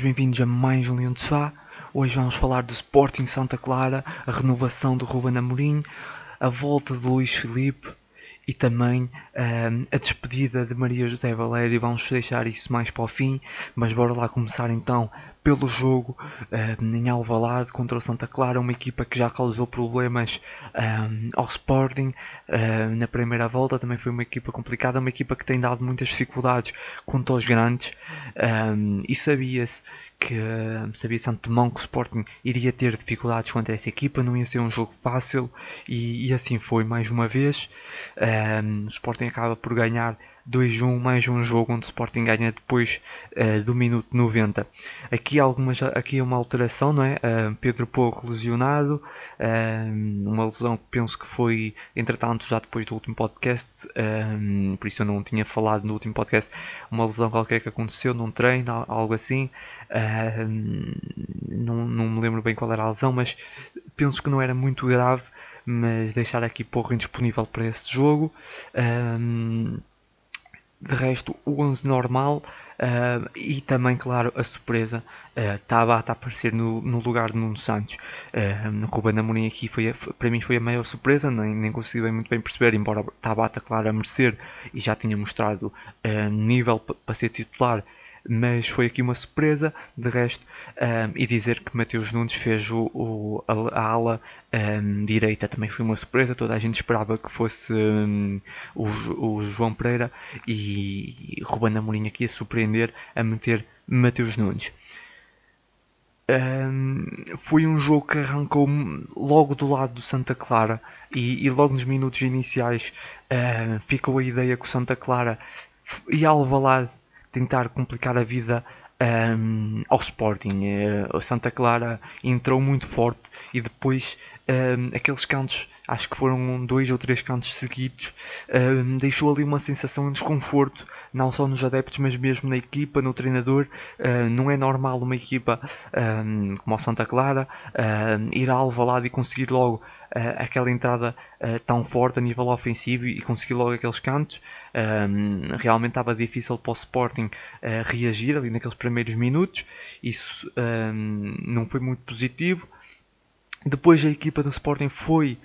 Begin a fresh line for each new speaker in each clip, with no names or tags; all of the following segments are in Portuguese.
Bem-vindos a mais um Leão de Sá. Hoje vamos falar do Sporting Santa Clara, a renovação do Ruben Amorim, a volta de Luís Filipe e também um, a despedida de Maria José Valério. Vamos deixar isso mais para o fim, mas bora lá começar então pelo jogo um, em Alvalade contra o Santa Clara, uma equipa que já causou problemas um, ao Sporting na primeira volta, também foi uma equipa complicada, uma equipa que tem dado muitas dificuldades contra os grandes e sabia-se que sabia-se antemão que o Sporting iria ter dificuldades contra essa equipa, não ia ser um jogo fácil e, e assim foi mais uma vez. Um, o Sporting acaba por ganhar 2-1, mais um jogo onde o Sporting ganha depois uh, do minuto 90. Aqui, algumas, aqui uma alteração, não é? Uh, Pedro Pouco lesionado, uh, uma lesão que penso que foi, entretanto, já depois do último podcast, por isso eu não tinha falado no último podcast, uma lesão qualquer que aconteceu num treino, algo assim. não, não me lembro bem qual era a lesão, mas penso que não era muito grave mas deixar aqui pouco indisponível para esse jogo. De resto, o 11 normal uh, e também, claro, a surpresa uh, Tabata a aparecer no, no lugar de Nuno Santos. Uh, Ruben Amorim aqui foi, para mim foi a maior surpresa, nem, nem consegui muito bem perceber, embora Tabata, claro, a merecer e já tinha mostrado uh, nível para ser titular mas foi aqui uma surpresa. De resto, um, e dizer que Mateus Nunes fez o, o a, a, ala um, direita também foi uma surpresa. Toda a gente esperava que fosse um, o, o, João Pereira e, e Ruben Amorim aqui a surpreender a meter Mateus Nunes. Um, foi um jogo que arrancou logo do lado do Santa Clara e, e logo nos minutos iniciais uh, ficou a ideia que o Santa Clara ia Alvalade tentar complicar a vida um, ao Sporting. Uh, Santa Clara entrou muito forte e depois um, aqueles cantos, acho que foram dois ou três cantos seguidos, um, deixou ali uma sensação de desconforto, não só nos adeptos, mas mesmo na equipa, no treinador. Uh, não é normal uma equipa como o Santa Clara ir a Alvalade e conseguir logo uh, aquela entrada uh, tão forte a nível ofensivo e conseguir logo aqueles cantos. Um, realmente estava difícil para o Sporting uh, reagir ali naqueles primeiros minutos. Isso um, não foi muito positivo. Depois a equipa do Sporting foi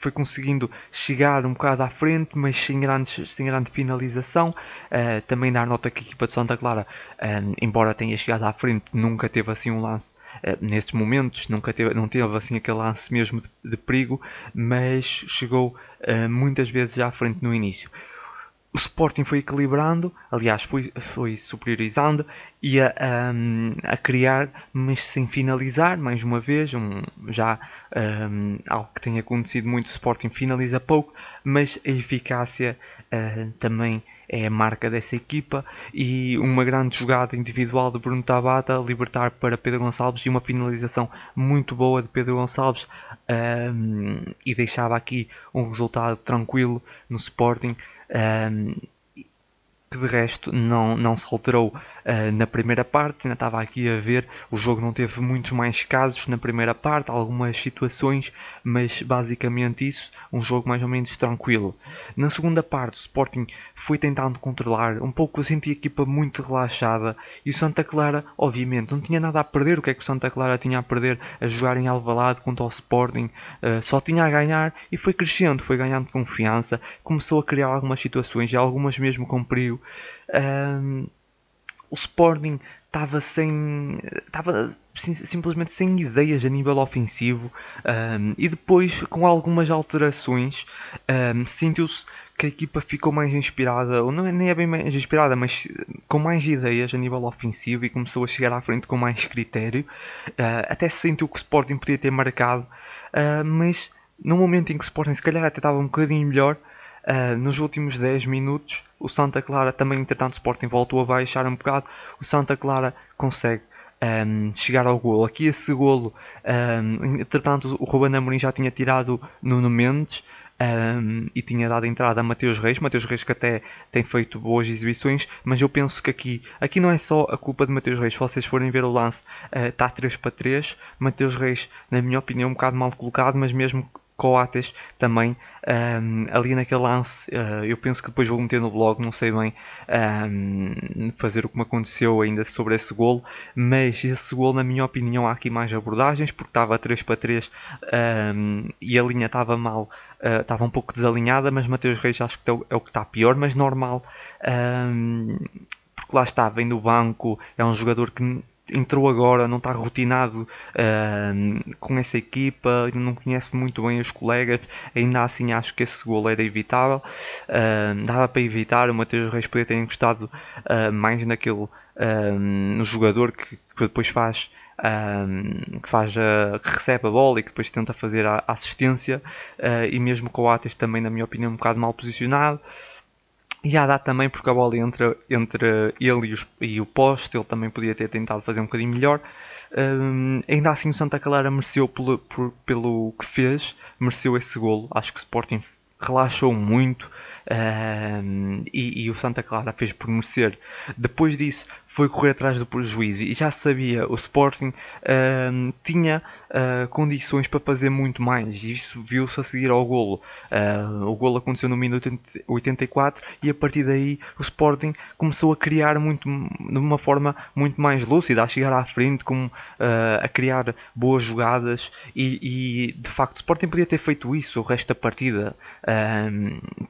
foi conseguindo chegar um bocado à frente, mas sem, grandes, sem grande finalização. Uh, também dar nota que a equipa de Santa Clara, embora tenha chegado à frente, nunca teve assim um lance uh, nestes momentos, nunca teve, não teve assim aquele lance mesmo de, de perigo, mas chegou uh, muitas vezes à frente no início o Sporting foi equilibrando, aliás, foi, foi superiorizando e a, um, a criar, mas sem finalizar, mais uma vez, um, já um, algo que tem acontecido muito, o Sporting finaliza pouco, mas a eficácia uh, também é a marca dessa equipa e uma grande jogada individual de Bruno Tabata libertar para Pedro Gonçalves e uma finalização muito boa de Pedro Gonçalves um, e deixava aqui um resultado tranquilo no Sporting um, que de resto não, não se alterou. Uh, na primeira parte, ainda estava aqui a ver, o jogo não teve muitos mais casos na primeira parte, algumas situações, mas basicamente isso, um jogo mais ou menos tranquilo. Na segunda parte, o Sporting foi tentando controlar, um pouco eu senti a equipa muito relaxada, e o Santa Clara, obviamente, não tinha nada a perder, o que é que o Santa Clara tinha a perder? A jogar em Alvalade contra o Sporting, uh, só tinha a ganhar, e foi crescendo, foi ganhando confiança, começou a criar algumas situações, e algumas mesmo com um, o Sporting estava sem. estava simplesmente sem ideias a nível ofensivo um, e depois com algumas alterações um, sentiu-se que a equipa ficou mais inspirada, ou não é, nem é bem mais inspirada, mas com mais ideias a nível ofensivo e começou a chegar à frente com mais critério. Uh, até se sentiu que o Sporting podia ter marcado, uh, mas no momento em que o Sporting se calhar até estava um bocadinho melhor, Uh, nos últimos 10 minutos, o Santa Clara também, entretanto, o Sporting voltou a baixar um bocado. O Santa Clara consegue um, chegar ao golo. Aqui esse golo, um, entretanto, o Ruben Amorim já tinha tirado Nuno Mendes um, e tinha dado entrada a Mateus Reis. Mateus Reis que até tem feito boas exibições, mas eu penso que aqui, aqui não é só a culpa de Mateus Reis. Se vocês forem ver o lance, está uh, 3 para 3. Mateus Reis, na minha opinião, um bocado mal colocado, mas mesmo Coates também um, ali naquele lance, uh, eu penso que depois vou meter no blog, não sei bem um, fazer o que me aconteceu ainda sobre esse golo, mas esse golo, na minha opinião, há aqui mais abordagens porque estava 3 para 3 um, e a linha estava mal, uh, estava um pouco desalinhada, mas Mateus Reis acho que é o, é que está pior, mas normal. porque lá está, vem do banco, é um jogador que entrou agora, não está rotinado uh, com essa equipa, não conhece muito bem os colegas, ainda assim acho que esse gol era evitável, uh, dava para evitar, o Mateus Reis podia ter encostado uh, mais naquele no jogador que, que depois faz um, que, faz a, que recebe a bola e que depois tenta fazer a, assistência uh, e mesmo com o Ates também na minha opinião um bocado mal posicionado e há dá também porque a bola entra entre ele e, os, e, o poste, ele também podia ter tentado fazer um bocadinho melhor. Um, ainda assim o Santa Clara mereceu pelo, por, pelo que fez, mereceu esse golo. Acho que o Sporting relaxou muito um, e, e, o Santa Clara fez por merecer. Depois disso foi correr atrás do prejuízo e já sabia, o Sporting uh, tinha uh, condições para fazer muito mais e isso viu-se a seguir ao golo. Uh, o golo aconteceu no minuto 84 e a partir daí o Sporting começou a criar muito, de uma forma muito mais lúcida, a chegar à frente, como, a criar boas jogadas e, e, de facto o Sporting podia ter feito isso o resto da partida.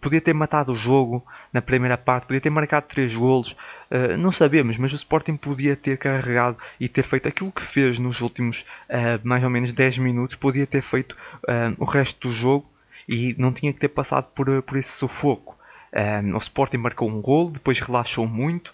Podia ter matado o jogo na primeira parte, podia ter marcado três golos, não sabemos, mas o Sporting podia ter carregado e ter feito aquilo que fez nos últimos uh, mais ou menos 10 minutos, podia ter feito uh, o resto do jogo e não tinha que ter passado por, por esse sufoco. o Sporting marcou um gol, depois relaxou muito,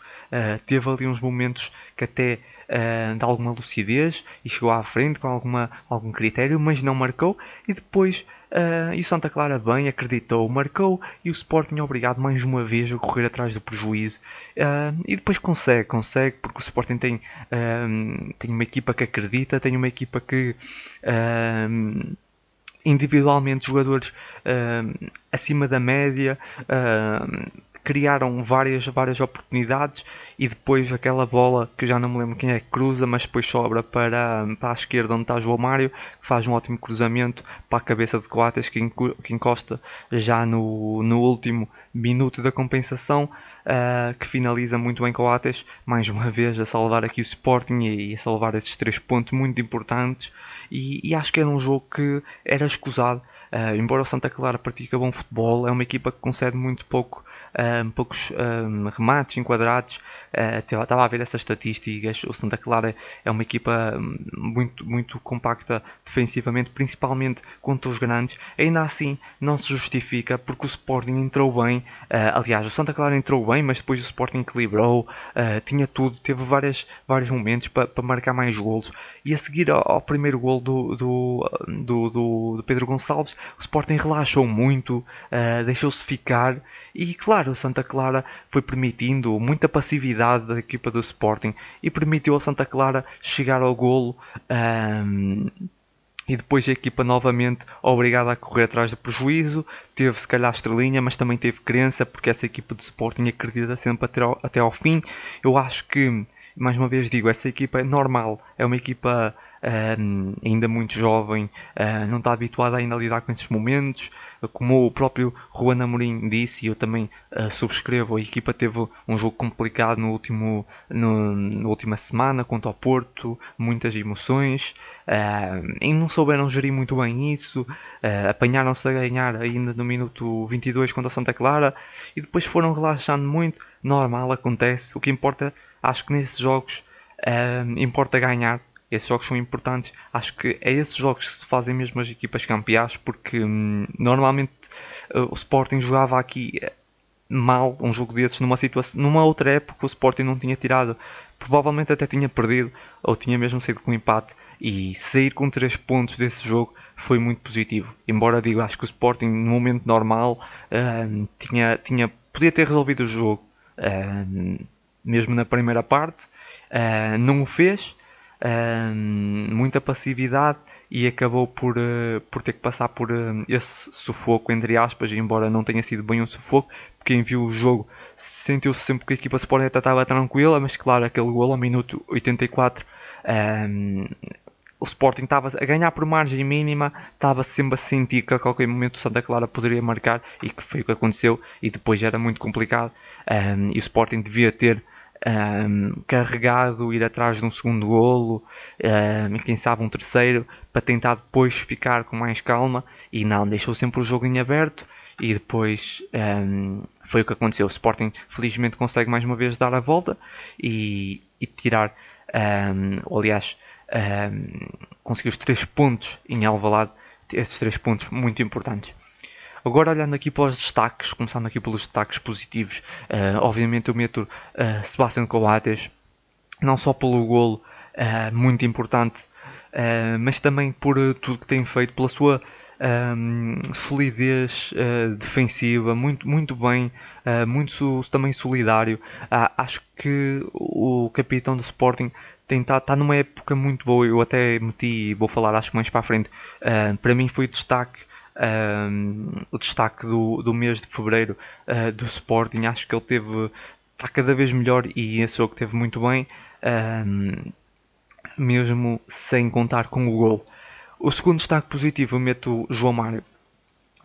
teve ali uns momentos que até uh, de alguma lucidez e chegou à frente com alguma, algum critério, mas não marcou. E depois uh, e o Santa Clara bem acreditou, marcou e o Sporting é obrigado mais uma vez a correr atrás do prejuízo. Uh, e depois consegue, consegue, porque o Sporting tem, tem uma equipa que acredita, tem uma equipa que individualmente jogadores uh, acima da média, uh, criaram várias, várias oportunidades e depois aquela bola que já não me lembro quem é que cruza, mas depois sobra para, para a esquerda onde está João Mário, que faz um ótimo cruzamento para a cabeça de Coates que, que encosta já no, no último minuto da compensação, uh, que finaliza muito bem Coates, mais uma vez a salvar aqui o Sporting e a salvar esses três pontos muito importantes e, e acho que era um jogo que era escusado. Uh, embora o Santa Clara pratique bom futebol, é uma equipa que concede muito pouco um, poucos um, remates enquadrados. Uh, estava a ver essas estatísticas. O Santa Clara é uma equipa hum, muito, muito compacta defensivamente, principalmente contra os grandes. Ainda assim, não se justifica porque o Sporting entrou bem. Uh, aliás, o Santa Clara entrou bem, mas depois o Sporting equilibrou, uh, tinha tudo, teve várias, vários momentos para, para marcar mais golos. E a seguir ao, primeiro gol do, do, do, do, Pedro Gonçalves, o Sporting relaxou muito, deixou-se ficar e claro, o Santa Clara foi permitindo muita passividade da equipa do Sporting e permitiu ao Santa Clara chegar ao golo. Um, e depois a equipa novamente obrigada a correr atrás do prejuízo. Teve se calhar estrelinha, mas também teve crença, porque essa equipa de Sporting acredita sempre até ao, até ao fim. Eu acho que, mais uma vez digo, essa equipa é normal, é uma equipa uh, ainda muito jovem, uh, não está habituada ainda a lidar com esses momentos. Como o próprio Juan Amorim disse, e eu também uh, subscrevo, a equipa teve um jogo complicado no último, no, na última semana contra o Porto, muitas emoções, e não souberam gerir muito bem isso, apanharam-se a ganhar ainda no minuto 22 contra Santa Clara, e depois foram relaxando muito, normal, acontece, o que importa, acho que nesses jogos importa ganhar, esses jogos são importantes. Acho que é esses jogos que se fazem mesmo as equipas campeãs, porque hum, normalmente uh, o Sporting jogava aqui eh, mal um jogo desses numa situação, numa outra época o Sporting não tinha tirado, provavelmente até tinha perdido ou tinha mesmo saído com empate e sair com 3 pontos desse jogo foi muito positivo. Embora digo, acho que o Sporting no momento normal uh, tinha, tinha, podia ter resolvido o jogo uh, mesmo na primeira parte, uh, não o fez muita passividade e acabou por, uh, por ter que passar por uh, esse sufoco, entre aspas, embora não tenha sido bem um sufoco, porque quem viu o jogo sentiu-se sempre que a equipa Sporting estava tranquila, mas claro, aquele gol ao minuto 84 um, o Sporting estava a ganhar por margem mínima, estava sempre a sentir que a qualquer momento o Santa Clara poderia marcar e que foi o que aconteceu e depois era muito complicado. Um, e o Sporting devia ter um, carregado, ir atrás de um segundo golo um, e quem sabe um terceiro para tentar depois ficar com mais calma e não, deixou sempre o jogo em aberto e depois um, foi o que aconteceu. O Sporting felizmente consegue mais uma vez dar a volta e, e tirar, um, aliás, um, conseguiu os três pontos em Alvalade, esses três pontos muito importantes. Agora olhando aqui para os destaques, começando aqui pelos destaques positivos, uh, obviamente eu meto uh, Sebastián Coates, não só pelo golo uh, muito importante, mas também por tudo que tem feito, pela sua um, solidez uh, defensiva, muito, muito bem, uh, muito também solidário. Uh, acho que o capitão do Sporting está tá numa época muito boa. Eu até meti, vou falar acho mais para a frente. para mim foi destaque. O destaque do, do mês de fevereiro do Sporting, acho que ele teve está cada vez melhor e esse jogo teve muito bem, mesmo sem contar com o gol. O segundo destaque positivo eu meto João Mário.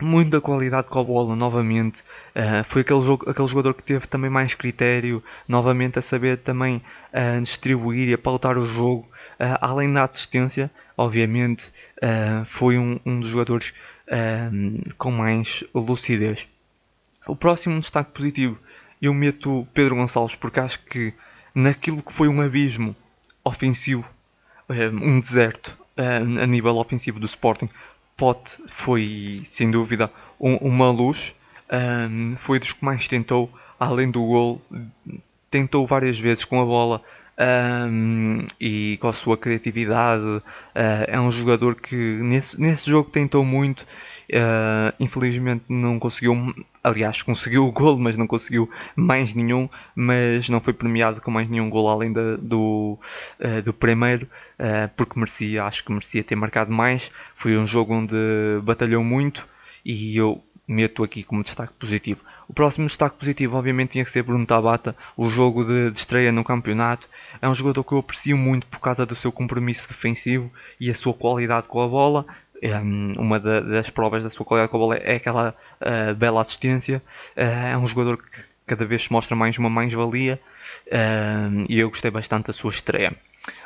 Muita qualidade com a bola, novamente. Uh, foi aquele, jogo, aquele jogador que teve também mais critério, novamente a saber também uh, distribuir e a pautar o jogo. Uh, além da assistência, obviamente, foi um, um, dos jogadores com mais lucidez. O próximo destaque positivo eu meto Pedro Gonçalves, porque acho que naquilo que foi um abismo ofensivo, um deserto, a nível ofensivo do Sporting, Pote foi sem dúvida um, uma luz. Um, foi dos que mais tentou, além do gol, tentou várias vezes com a bola um, e com a sua criatividade. Uh, é um jogador que nesse, nesse jogo tentou muito Uh, infelizmente não conseguiu, aliás, conseguiu o gol, mas não conseguiu mais nenhum, mas não foi premiado com mais nenhum gol além da, do, uh, do primeiro, porque merecia, acho que merecia ter marcado mais. Foi um jogo onde batalhou muito e eu meto aqui como destaque positivo. O próximo destaque positivo, obviamente, tinha que ser Bruno Tabata, o jogo de, de, estreia no campeonato. É um jogador que eu aprecio muito por causa do seu compromisso defensivo e a sua qualidade com a bola uma das provas da sua qualidade com a bola é aquela uh, bela assistência. Uh, é um jogador que cada vez se mostra mais uma mais-valia uh, e eu gostei bastante da sua estreia.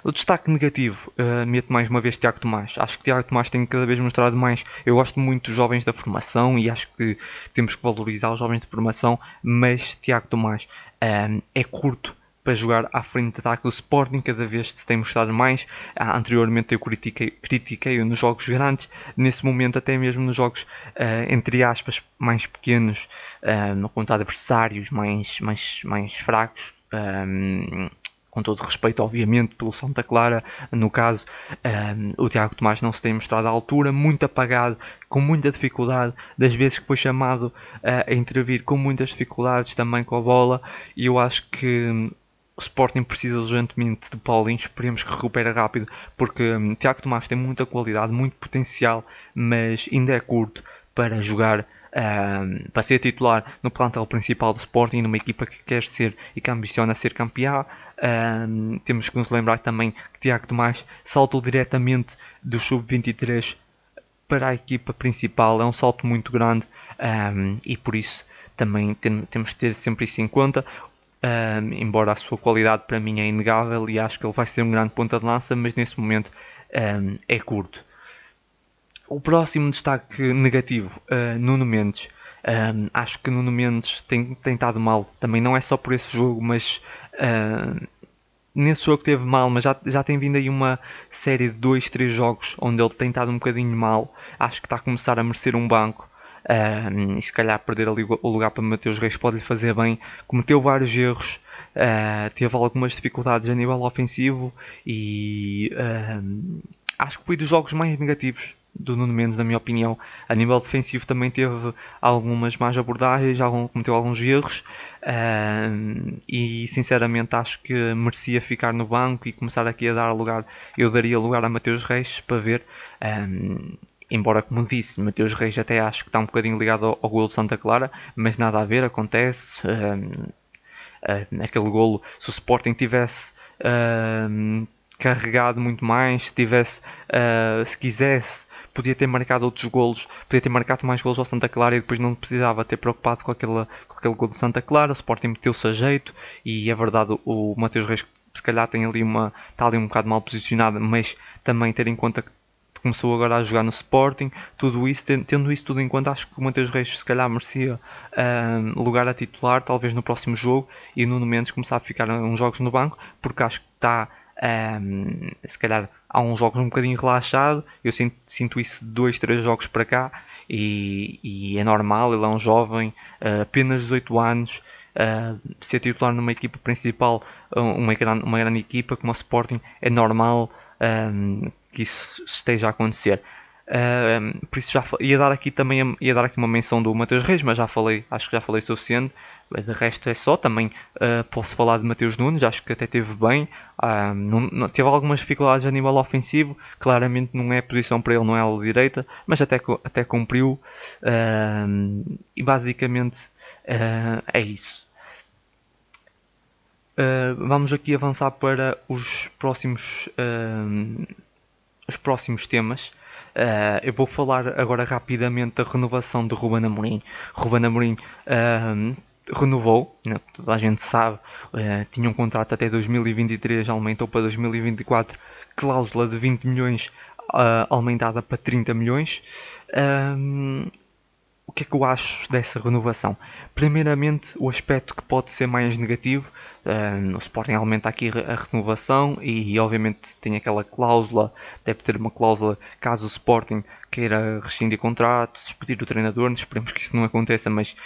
O destaque negativo, uh, meto mais uma vez Tiago Tomás. Acho que Tiago Tomás tem cada vez mostrado mais. Eu gosto muito dos jovens da formação e acho que temos que valorizar os jovens de formação, mas Tiago Tomás é curto para jogar à frente de ataque do Sporting, cada vez se tem mostrado mais. Ah, anteriormente eu critiquei, critiquei nos jogos grandes, nesse momento até mesmo nos jogos, uh, entre aspas, mais pequenos, uh, no conta adversários mais, mais, mais fracos. Um, com todo respeito, obviamente, pelo Santa Clara. No caso, um, o Tiago Tomás não se tem mostrado à altura, muito apagado, com muita dificuldade. Das vezes que foi chamado uh, a intervir, com muitas dificuldades também com a bola. E eu acho que o Sporting precisa urgentemente de Paulinho, esperemos que recupere rápido, porque um, Tiago Tomás tem muita qualidade, muito potencial, mas ainda é curto para jogar, um, para ser titular no plantel principal do Sporting, numa equipa que quer ser e que ambiciona ser campeão. Um, temos que nos lembrar também que Tiago Tomás saltou diretamente do sub-23 para a equipa principal, é um salto muito grande um, e por isso também tem, temos que ter sempre isso em conta. Um, embora a sua qualidade para mim é inegável e acho que ele vai ser um grande ponta de lança, mas nesse momento um, é curto. O próximo destaque negativo, uh, Nuno Mendes. Um, acho que Nuno Mendes tem, tem estado mal, também não é só por esse jogo, mas uh, nesse jogo teve mal, mas já, já tem vindo aí uma série de 2, 3 jogos onde ele tem estado um bocadinho mal. Acho que está a começar a merecer um banco. Um, e se calhar perder ali o lugar para Mateus Reis pode lhe fazer bem. Cometeu vários erros, uh, teve algumas dificuldades a nível ofensivo e um, acho que foi dos jogos mais negativos do Nuno Mendes, na minha opinião. A nível defensivo também teve algumas más abordagens, algum, cometeu alguns erros e sinceramente acho que merecia ficar no banco e começar aqui a dar lugar. Eu daria lugar a Mateus Reis para ver. Um, embora como disse, Mateus Reis até acho que está um bocadinho ligado ao, ao golo de Santa Clara, mas nada a ver, acontece. Um, uh, aquele golo, se o Sporting tivesse um, carregado muito mais, se tivesse, uh, se quisesse, podia ter marcado outros golos, podia ter marcado mais golos ao Santa Clara e depois não precisava ter preocupado com, aquele com aquele gol do Santa Clara, o Sporting meteu-se a jeito e é verdade, o Mateus Reis se calhar tem ali uma, está ali um bocado mal posicionado, mas também ter em conta que começou agora a jogar no Sporting, tudo isso, tendo isso tudo em conta, acho que o Mateus Reis se calhar merecia um, lugar a titular, talvez no próximo jogo, e o Nuno Mendes começar a ficar uns jogos no banco, porque acho que está, um, se calhar há uns jogos um bocadinho relaxado, eu sinto, sinto isso de dois, três jogos para cá, e, e é normal, ele é um jovem, uh, apenas 18 anos, Uh, ser titular numa equipa principal, uma grande, uma grande equipa como a Sporting, é normal um, que isso esteja a acontecer. Uh, por isso já ia dar aqui também ia dar aqui uma menção do Mateus Reis, mas já falei, acho que já falei suficiente. De resto é só, também uh, posso falar de Mateus Nunes, acho que até teve bem. Uh, não, não, teve algumas dificuldades a nível ofensivo, claramente não é posição para ele, não é a direita, mas até, até cumpriu. e basicamente é isso. vamos aqui avançar para os próximos os próximos temas. Uh, eu vou falar agora rapidamente da renovação de Ruben Amorim. Ruben Amorim uh, renovou, né, toda a gente sabe, uh, tinha um contrato até 2023, aumentou para 2024, cláusula de 20 milhões aumentada para 30 milhões. o que é que eu acho dessa renovação? Primeiramente, o aspecto que pode ser mais negativo Uh, o Sporting aumenta aqui a renovação e, obviamente tem aquela cláusula, deve ter uma cláusula caso o Sporting queira rescindir contrato, despedir o treinador, esperemos que isso não aconteça, mas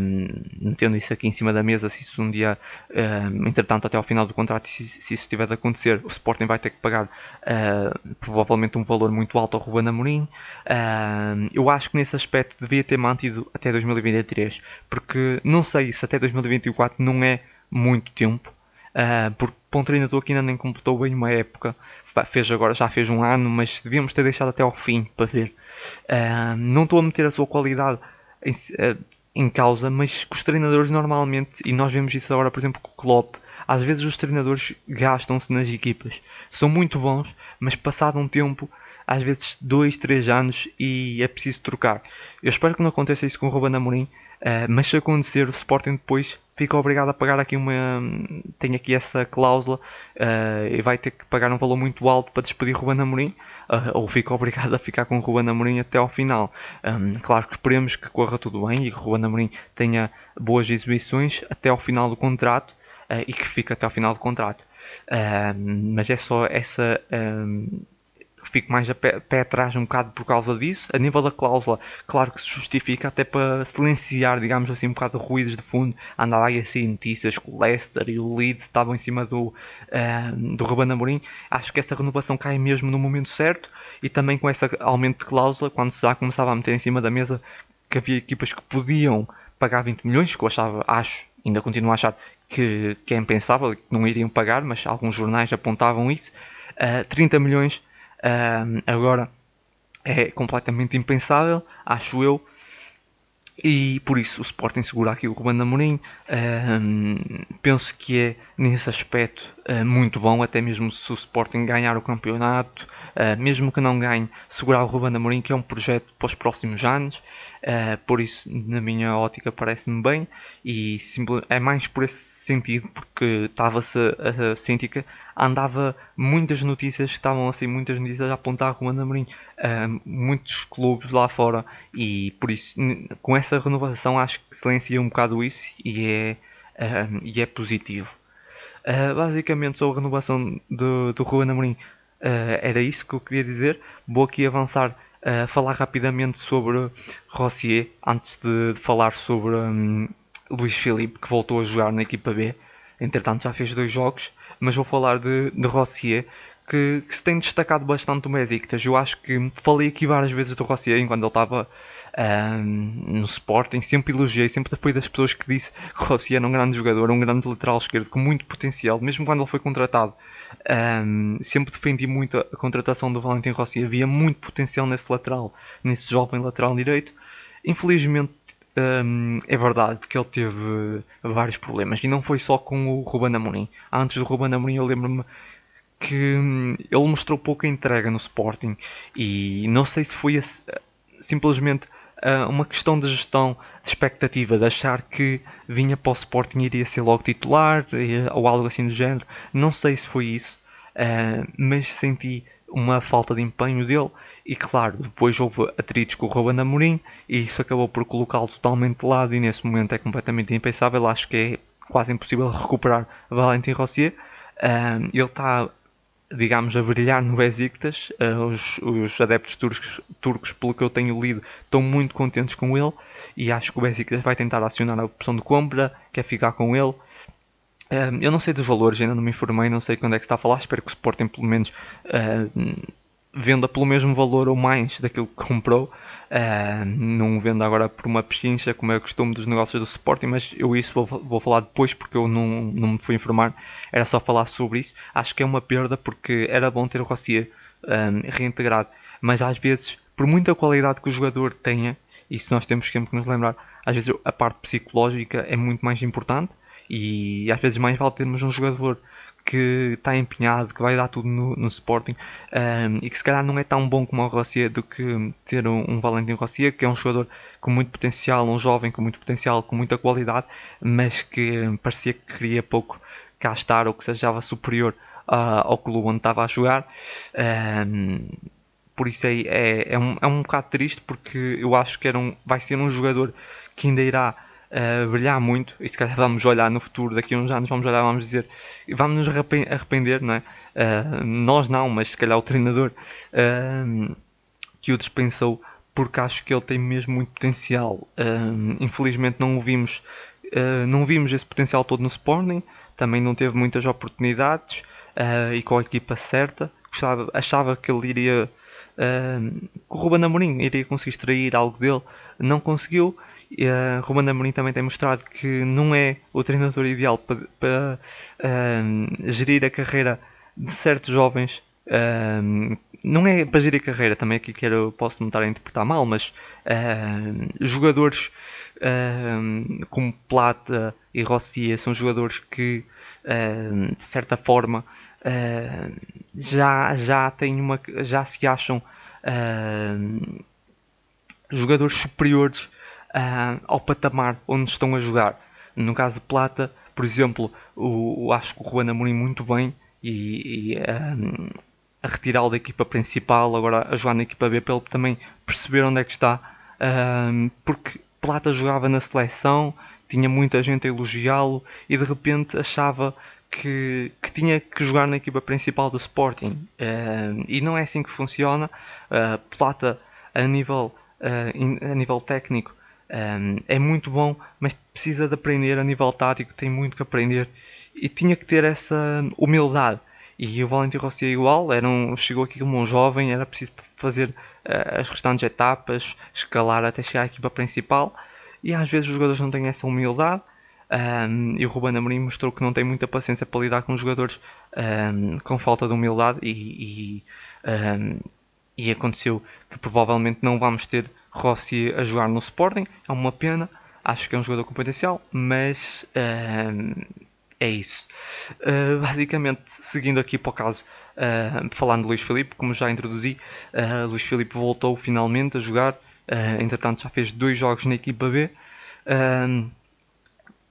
um, metendo isso aqui em cima da mesa, se isso um dia, um, entretanto até ao final do contrato, se, se isso tiver de acontecer, o Sporting vai ter que pagar uh, provavelmente um valor muito alto ao Ruben Amorim. Uh, eu acho que nesse aspecto devia ter mantido até 2023, porque não sei se até 2024 não é muito tempo. Uh, porque treinador que ainda nem completou bem uma época, fez agora, já fez um ano, mas devíamos ter deixado até ao fim para ver. Uh, não estou a meter a sua qualidade em, uh, em, causa, mas que os treinadores normalmente, e nós vemos isso agora, por exemplo, com o Klopp, às vezes os treinadores gastam-se nas equipas. São muito bons, mas passado um tempo, às vezes 2, 3 anos, e é preciso trocar. Eu espero que não aconteça isso com o Ruben Amorim, Uh, mas se acontecer, o Sporting depois fica obrigado a pagar aqui uma. tem aqui essa cláusula uh, e vai ter que pagar um valor muito alto para despedir Ruben Amorim, uh, ou fica obrigado a ficar com Ruben Amorim até ao final. Um, claro que esperemos que corra tudo bem e que Ruben Amorim tenha boas exibições até ao final do contrato e que fique até ao final do contrato. mas é só essa. Um, fico mais a pé, pé atrás um bocado por causa disso. A nível da cláusula, claro que se justifica até para silenciar, digamos assim, um bocado de ruídos de fundo. Andava aí assim notícias que o Leicester e o Leeds estavam em cima do, uh, do Ruben Amorim. Acho que essa renovação cai mesmo no momento certo e também com esse aumento de cláusula, quando se já começava a meter em cima da mesa que havia equipas que podiam pagar 20 milhões, que eu achava, acho, ainda continuo a achar que, que é impensável, que não iriam pagar, mas alguns jornais apontavam isso. Uh, 30 milhões agora é completamente impensável, acho eu. E por isso o Sporting segura aqui o Ruben Amorim. penso que é nesse aspecto uh, muito bom, até mesmo se o Sporting ganhar o campeonato, uh, mesmo que não ganhe, segurar o Ruben Amorim, que é um projeto para os próximos anos. Uh, por isso, na minha ótica, parece-me bem e é mais por esse sentido, porque estava-se a, a andava muitas notícias, estavam assim muitas notícias a apontar Ruben Amorim, uh, muitos clubes lá fora e por isso, com essa renovação, acho que silencia um bocado isso e é, uh, e é positivo. basicamente, sobre a renovação do, do Ruben Amorim, era isso que eu queria dizer. Vou aqui avançar uh, falar rapidamente sobre Rossier, antes de, de falar sobre um, Luís Filipe, que voltou a jogar na equipa B. Entretanto, já fez dois jogos, mas vou falar de, de Rossier, que, que, se tem destacado bastante no Besiktas. Eu acho que falei aqui várias vezes do Rossier enquanto ele estava um, no Sporting, sempre elogiei, sempre fui das pessoas que disse que Rossier era um grande jogador, um grande lateral esquerdo com muito potencial, mesmo quando ele foi contratado. Um, sempre defendi muito a contratação do Valentim Rossi. Havia muito potencial nesse lateral, nesse jovem lateral direito. Infelizmente, um, é verdade, porque ele teve vários problemas. E não foi só com o Ruben Amorim. Antes do Ruben Amorim, eu lembro-me que hum, ele mostrou pouca entrega no Sporting e não sei se foi simplesmente uma questão de gestão de expectativa, de achar que vinha para o Sporting e iria ser logo titular ou algo assim do género. Não sei se foi isso, uh, mas senti uma falta de empenho dele e claro, depois houve atritos com o Ruben Amorim e isso acabou por colocá-lo totalmente de lado e nesse momento é completamente impensável, acho que é quase impossível recuperar Valentim Rossier. Uh, ele está digamos, a brilhar no Besiktas. Uh, os, os, adeptos turcos, turcos, pelo que eu tenho lido, estão muito contentes com ele e acho que o Besiktas vai tentar acionar a opção de compra, quer ficar com ele. Uh, eu não sei dos valores, ainda não me informei, não sei quando é que está a falar. Espero que o pelo menos, uh, venda pelo mesmo valor ou mais daquilo que comprou. Uh, não vendo agora por uma pechincha, como é o costume dos negócios do Sporting, mas eu isso vou, vou falar depois porque eu não, não me fui informar. Era só falar sobre isso. Acho que é uma perda porque era bom ter o Rossier um, reintegrado, mas às vezes, por muita qualidade que o jogador tenha, se nós temos sempre que nos lembrar, às vezes a parte psicológica é muito mais importante e às vezes mais vale termos um jogador que está empenhado, que vai dar tudo no, no Sporting um, e que se calhar não é tão bom como o Rossier do que ter um, um Valentim Rossier, que é um jogador com muito potencial, um jovem com muito potencial, com muita qualidade, mas que parecia que queria pouco cá estar ou que se achava superior uh, ao clube onde estava a jogar. Um, por isso é, é, é, um, é um bocado triste porque eu acho que era um, vai ser um jogador que ainda irá brilhar muito, e se calhar vamos olhar no futuro, daqui a uns anos, vamos olhar, vamos dizer, vamos nos arrepender, não é? Uh, nós não, mas se calhar o treinador uh, que o dispensou, porque acho que ele tem mesmo muito potencial. infelizmente não o vimos, não vimos esse potencial todo no Sporting, também não teve muitas oportunidades e com a equipa certa. Gostava, achava que ele iria. Que o Ruben Amorim iria conseguir extrair algo dele, não conseguiu e uh, Ruben Amorim também tem mostrado que não é o treinador ideal para, para uh, gerir a carreira de certos jovens. Uh, não é para gerir a carreira, também aqui quero, posso me estar a interpretar mal, mas uh, jogadores como Plata e Rossier são jogadores que, de certa forma, já, já, têm uma, já se acham jogadores superiores uh, ao patamar onde estão a jogar. No caso de Plata, por exemplo, o, o acho que o Juan Amorim muito bem e, e um, a retirá-lo da equipa principal, agora a jogar na equipa B para ele também perceber onde é que está. Um, porque Plata jogava na seleção, tinha muita gente a elogiá-lo e de repente achava que, que, tinha que jogar na equipa principal do Sporting. E não é assim que funciona. Uh, Plata, a nível, uh, a nível técnico, um, é muito bom, mas precisa de aprender a nível tático, tem muito que aprender e tinha que ter essa humildade. E o Valentim Rossi é igual, era um, chegou aqui como um jovem, era preciso fazer uh, as restantes etapas, escalar até chegar à equipa principal. E às vezes os jogadores não têm essa humildade. Um, e o Ruben Amorim mostrou que não tem muita paciência para lidar com os jogadores um, com falta de humildade. E, e, e aconteceu que provavelmente não vamos ter Rossi a jogar no Sporting. É uma pena. Acho que é um jogador com potencial, mas uh, é isso. Uh, basicamente, seguindo aqui para o caso, uh, falando de Luís Filipe, como já introduzi, uh, Luís Filipe voltou finalmente a jogar. entretanto, já fez dois jogos na equipa B.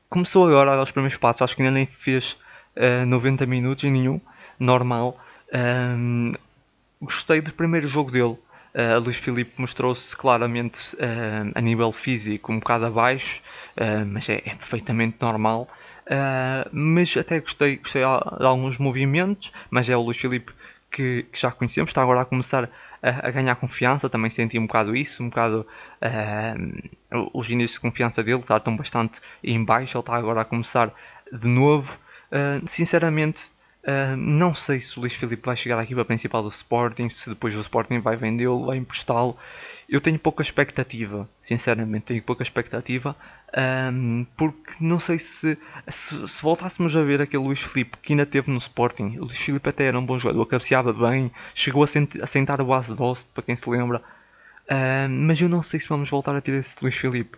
começou agora a dar os primeiros passos, acho que ainda nem fez 90 minutos em nenhum, normal. gostei do primeiro jogo dele. Uh, Luís Filipe mostrou-se claramente uh, a nível físico um bocado abaixo, uh, mas é, é, perfeitamente normal. mas até gostei, gostei de alguns movimentos, mas é o Luís Filipe que, que já conhecemos, está agora a começar a, a, ganhar confiança, também senti um bocado isso, um bocado os indícios de confiança dele estão bastante em baixo, ele está agora a começar de novo. sinceramente, Uh, não sei se o Luís Filipe vai chegar à equipa principal do Sporting, se depois o Sporting vai vendê-lo, vai emprestá-lo. Eu tenho pouca expectativa, sinceramente, tenho pouca expectativa, um, porque não sei se, se, se, voltássemos a ver aquele Luís Filipe que ainda teve no Sporting. O Luís Filipe até era um bom jogador, cabeceava bem, chegou a, sent, a sentar o base doce, para quem se lembra. Uh, mas eu não sei se vamos voltar a ter esse Luís Filipe.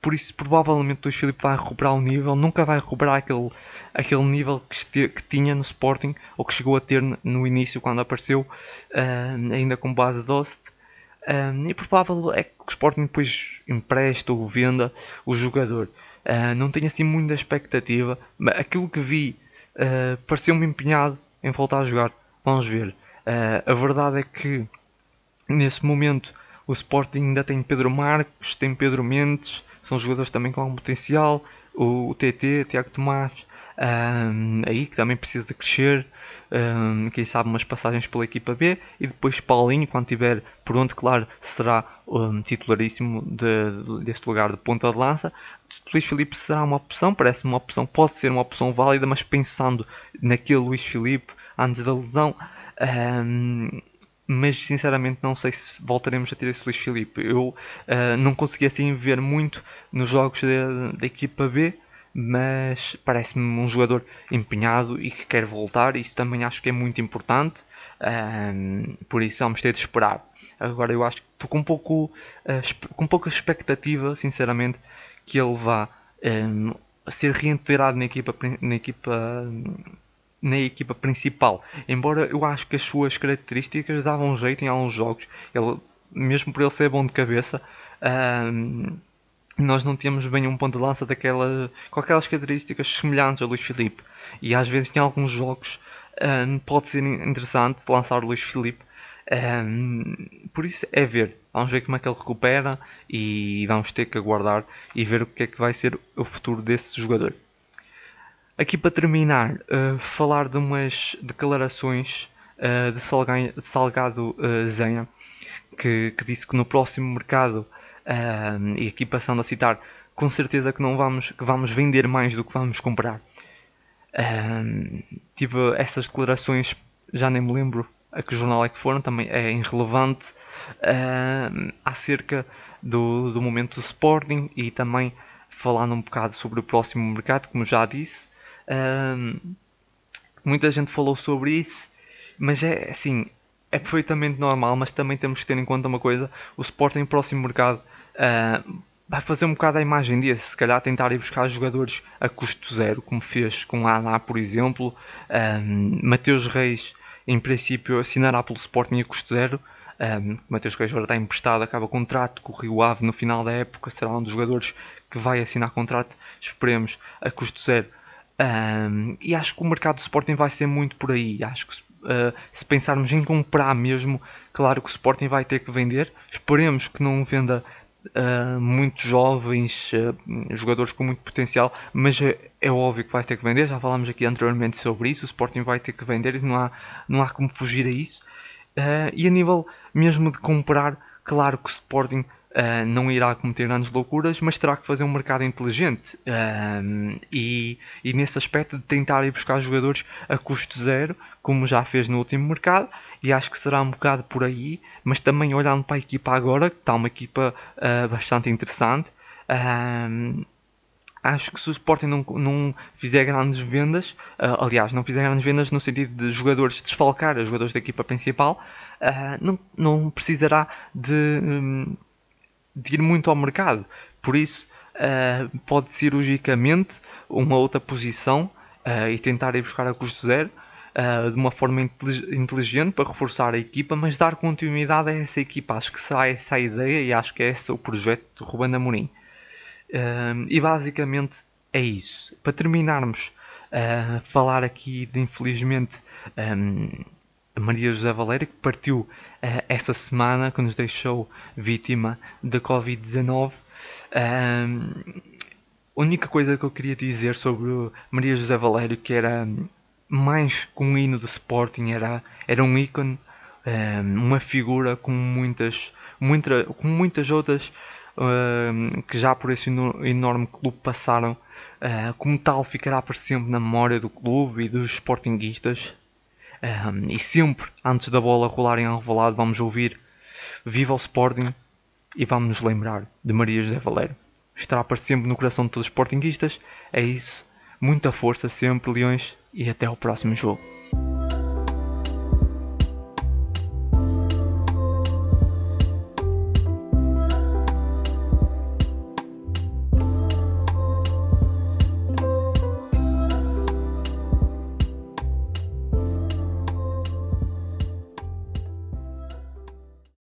Por isso, provavelmente, o Filipe vai recuperar o nível, nunca vai recuperar aquele, aquele nível que, este, que tinha no Sporting ou que chegou a ter no início quando apareceu, ainda com base Dost. Um, e provável é que o Sporting depois empresta ou venda o jogador. Uh, não tenho assim muita expectativa, mas aquilo que vi uh, pareceu-me empenhado em voltar a jogar. Vamos ver. Uh, a verdade é que nesse momento o Sporting ainda tem Pedro Marques, tem Pedro Mendes, são jogadores também com algum potencial. O, o TT, Tiago Tomás, um, aí que também precisa de crescer, um, quem sabe umas passagens pela equipa B e depois Paulinho, quando tiver pronto, claro, será um, titularíssimo de, de, deste lugar de ponta de lança. Luís Filipe será uma opção, parece uma opção, pode ser uma opção válida, mas pensando naquele Luís Filipe antes da lesão, mas sinceramente não sei se voltaremos a ter esse Luís Filipe. Eu uh, não consegui assim ver muito nos jogos da equipa B mas parece-me um jogador empenhado e que quer voltar. Isso também acho que é muito importante. Um, por isso vamos ter de esperar. Agora eu acho que estou com um pouco uh, com pouca expectativa, sinceramente, que ele vá um, ser reintegrado na equipa, na equipa na equipa principal. Embora eu acho que as suas características davam jeito em alguns jogos, ele, mesmo por ele ser bom de cabeça, nós não tínhamos bem um ponto de lança daquela, com aquelas características semelhantes a Luís Filipe. E às vezes em alguns jogos pode ser interessante lançar o Luís Filipe. Um, por isso é ver. Vamos ver como é que ele recupera e vamos ter que aguardar e ver o que é que vai ser o futuro desse jogador. Aqui para terminar, uh, falar de umas declarações uh, de Salgado, uh, Zenha, que, que disse que no próximo mercado e aqui passando a citar, com certeza que não vamos, que vamos vender mais do que vamos comprar. Tive essas declarações, já nem me lembro a que jornal é que foram, também é irrelevante, acerca do, do momento do Sporting e também falando um bocado sobre o próximo mercado, como já disse. Um, muita gente falou sobre isso, mas é assim, é perfeitamente normal, mas também temos que ter em conta uma coisa: o Sporting, próximo mercado, uh, vai fazer um bocado a imagem desse. Se calhar tentar ir buscar jogadores a custo zero, como fez com a Ana, por exemplo. Um, Mateus Reis, em princípio, assinará pelo Sporting a custo zero. Um, Mateus Reis agora está emprestado, acaba contrato com o Rio Ave no final da época, será um dos jogadores que vai assinar contrato, esperemos, a custo zero. Um, e acho que o mercado do Sporting vai ser muito por aí. Acho que uh, se pensarmos em comprar mesmo, claro que o Sporting vai ter que vender. Esperemos que não venda uh, muitos jovens, uh, jogadores com muito potencial, mas é, é, óbvio que vai ter que vender. Já falámos aqui anteriormente sobre isso. O Sporting vai ter que vender, não há, não há como fugir a isso. e a nível mesmo de comprar, claro que o Sporting Uh, não irá cometer grandes loucuras, mas terá que fazer um mercado inteligente uh, e, e, nesse aspecto de tentar ir buscar jogadores a custo zero, como já fez no último mercado, e acho que será um bocado por aí, mas também olhando para a equipa agora, que está uma equipa uh, bastante interessante. acho que se o Sporting não, não fizer grandes vendas, aliás, não fizer grandes vendas no sentido de jogadores desfalcar jogadores da equipa principal, não, não precisará de. Um, de ir muito ao mercado. Por isso, uh, pode cirurgicamente uma outra posição uh, e tentar ir buscar a custo zero uh, de uma forma inteligente para reforçar a equipa, mas dar continuidade a essa equipa. Acho que será essa ideia e acho que é esse o projeto de Ruben Amorim. e basicamente é isso. Para terminarmos, falar aqui de infelizmente. Um, Maria José Valério, que partiu uh, essa semana, que nos deixou vítima da Covid-19. Uh, a única coisa que eu queria dizer sobre Maria José Valério, que era mais que um hino do Sporting, era, era um ícone, uh, uma figura como muitas, muita, como muitas outras que já por esse enorme clube passaram. como tal, ficará para sempre na memória do clube e dos sportinguistas. Um, e sempre antes da bola rolar em Alvalade vamos ouvir Viva o Sporting e vamos nos lembrar de Maria José Valério. Estará para sempre no coração de todos os sportinguistas. É isso. Muita força sempre, Leões, e até ao próximo jogo.